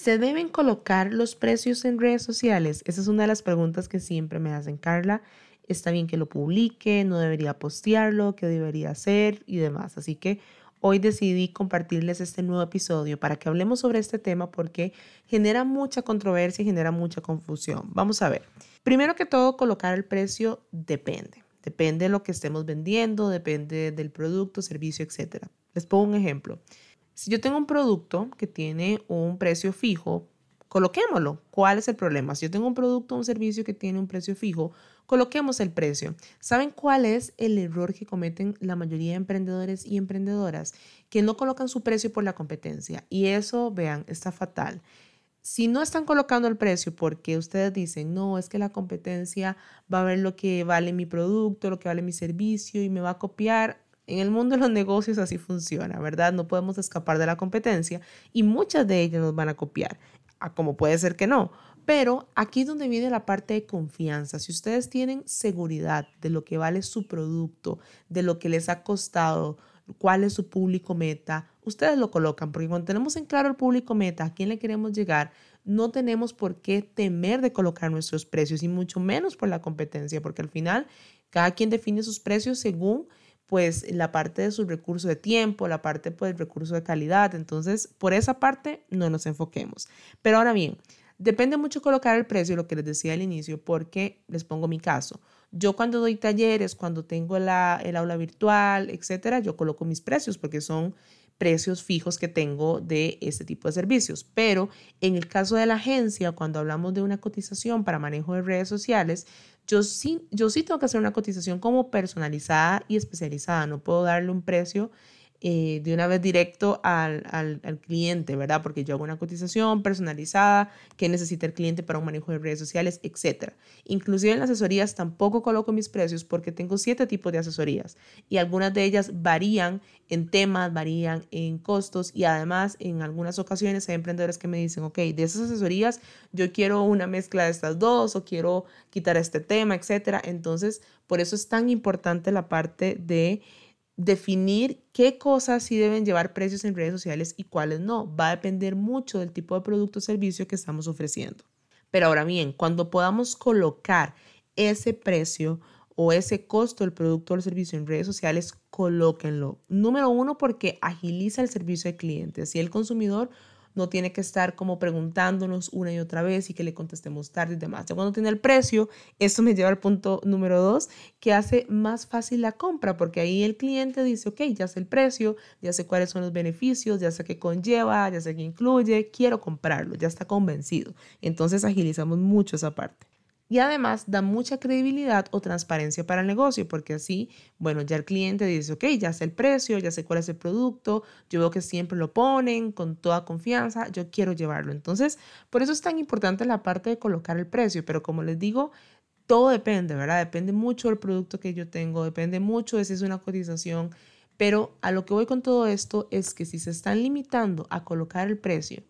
¿Se deben colocar los precios en redes sociales? Esa es una de las preguntas que siempre me hacen, Carla. Está bien que lo publique, no debería postearlo, qué debería hacer y demás. Así que hoy decidí compartirles este nuevo episodio para que hablemos sobre este tema porque genera mucha controversia y genera mucha confusión. Vamos a ver. Primero que todo, colocar el precio depende. Depende de lo que estemos vendiendo, depende del producto, servicio, etc. Les pongo un ejemplo. Si yo tengo un producto que tiene un precio fijo, coloquémoslo. ¿Cuál es el problema? Si yo tengo un producto o un servicio que tiene un precio fijo, coloquemos el precio. ¿Saben cuál es el error que cometen la mayoría de emprendedores y emprendedoras? Que no colocan su precio por la competencia. Y eso, vean, está fatal. Si no están colocando el precio porque ustedes dicen, no, es que la competencia va a ver lo que vale mi producto, lo que vale mi servicio y me va a copiar, en el mundo de los negocios así funciona, ¿verdad? No podemos escapar de la competencia y muchas de ellas nos van a copiar, como puede ser que no. Pero aquí es donde viene la parte de confianza. Si ustedes tienen seguridad de lo que vale su producto, de lo que les ha costado, cuál es su público meta, ustedes lo colocan, porque cuando tenemos en claro el público meta, a quién le queremos llegar, no tenemos por qué temer de colocar nuestros precios y mucho menos por la competencia, porque al final cada quien define sus precios según pues la parte de su recurso de tiempo, la parte pues recurso de calidad. Entonces, por esa parte no nos enfoquemos. Pero ahora bien, depende mucho colocar el precio, lo que les decía al inicio, porque les pongo mi caso. Yo cuando doy talleres, cuando tengo el aula virtual, etcétera, yo coloco mis precios porque son precios fijos que tengo de este tipo de servicios. Pero en el caso de la agencia, cuando hablamos de una cotización para manejo de redes sociales, yo sí, yo sí tengo que hacer una cotización como personalizada y especializada. No puedo darle un precio eh, de una vez directo al, al, cliente, ¿verdad? Porque yo hago una cotización personalizada que necesita el cliente para un manejo de redes sociales, etc. Inclusive en las asesorías tampoco coloco mis precios porque tengo siete tipos de asesorías y algunas de ellas varían en temas, varían en costos y además en algunas ocasiones hay emprendedores que me dicen, ok, de esas asesorías yo quiero una mezcla de estas dos o quiero quitar este tema, etc. Entonces, por eso es tan importante la parte de definir qué cosas sí deben llevar precios en redes sociales y cuáles no. Va a depender mucho del tipo de producto o servicio que estamos ofreciendo. Pero ahora bien, cuando podamos colocar ese precio o ese costo del producto o el servicio en redes sociales, colóquenlo. Número uno, porque agiliza el servicio al cliente. Si el consumidor no tiene que estar como preguntándonos una y otra vez y que le contestemos tarde y demás. Ya cuando tiene el precio, esto me lleva al punto número dos, que hace más fácil la compra, porque ahí el cliente dice, ok, ya sé el precio, ya sé cuáles son los beneficios, ya sé qué conlleva, ya sé qué incluye, quiero comprarlo, ya está convencido. Entonces agilizamos mucho esa parte. Y además da mucha credibilidad o transparencia para el negocio, porque así, bueno, ya el cliente dice, ok, ya sé el precio, ya sé cuál es el producto, yo veo que siempre lo ponen con toda confianza, yo quiero llevarlo. Entonces, por eso es tan importante la parte de colocar el precio, pero como les digo, todo depende, ¿verdad? Depende mucho del producto que yo tengo, depende mucho de si es una cotización, pero a lo que voy con todo esto es que si se están limitando a colocar el precio,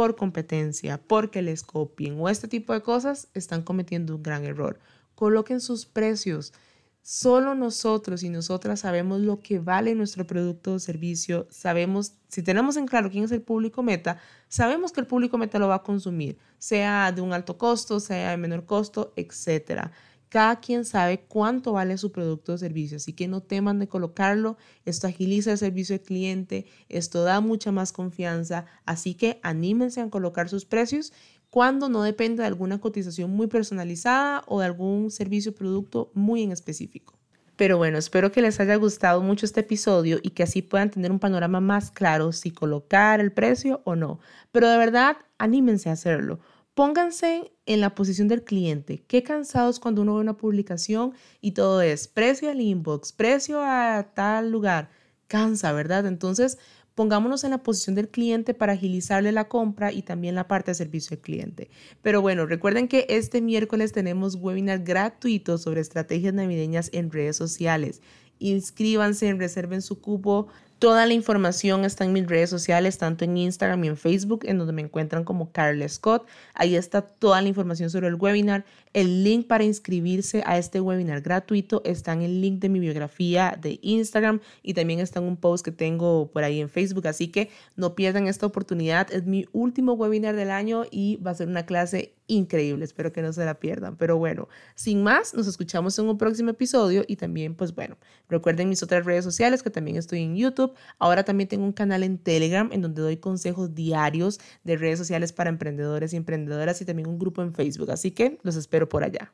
por competencia, porque les copien o este tipo de cosas, están cometiendo un gran error. Coloquen sus precios. Solo nosotros y nosotras sabemos lo que vale nuestro producto o servicio. Sabemos, si tenemos en claro quién es el público meta, sabemos que el público meta lo va a consumir, sea de un alto costo, sea de menor costo, etcétera. Cada quien sabe cuánto vale su producto o servicio, así que no teman de colocarlo. Esto agiliza el servicio al cliente, esto da mucha más confianza, así que anímense a colocar sus precios cuando no dependa de alguna cotización muy personalizada o de algún servicio o producto muy en específico. Pero bueno, espero que les haya gustado mucho este episodio y que así puedan tener un panorama más claro si colocar el precio o no. Pero de verdad, anímense a hacerlo. Pónganse en la posición del cliente. Qué cansados cuando uno ve una publicación y todo es precio al inbox, precio a tal lugar. Cansa, ¿verdad? Entonces, pongámonos en la posición del cliente para agilizarle la compra y también la parte de servicio al cliente. Pero bueno, recuerden que este miércoles tenemos webinar gratuito sobre estrategias navideñas en redes sociales. Inscríbanse, reserven su cupo Toda la información está en mis redes sociales, tanto en Instagram y en Facebook, en donde me encuentran como Carla Scott. Ahí está toda la información sobre el webinar. El link para inscribirse a este webinar gratuito está en el link de mi biografía de Instagram y también está en un post que tengo por ahí en Facebook. Así que no pierdan esta oportunidad. Es mi último webinar del año y va a ser una clase increíble. Espero que no se la pierdan. Pero bueno, sin más, nos escuchamos en un próximo episodio y también, pues bueno, recuerden mis otras redes sociales que también estoy en YouTube. Ahora también tengo un canal en Telegram en donde doy consejos diarios de redes sociales para emprendedores y emprendedoras y también un grupo en Facebook. Así que los espero por allá.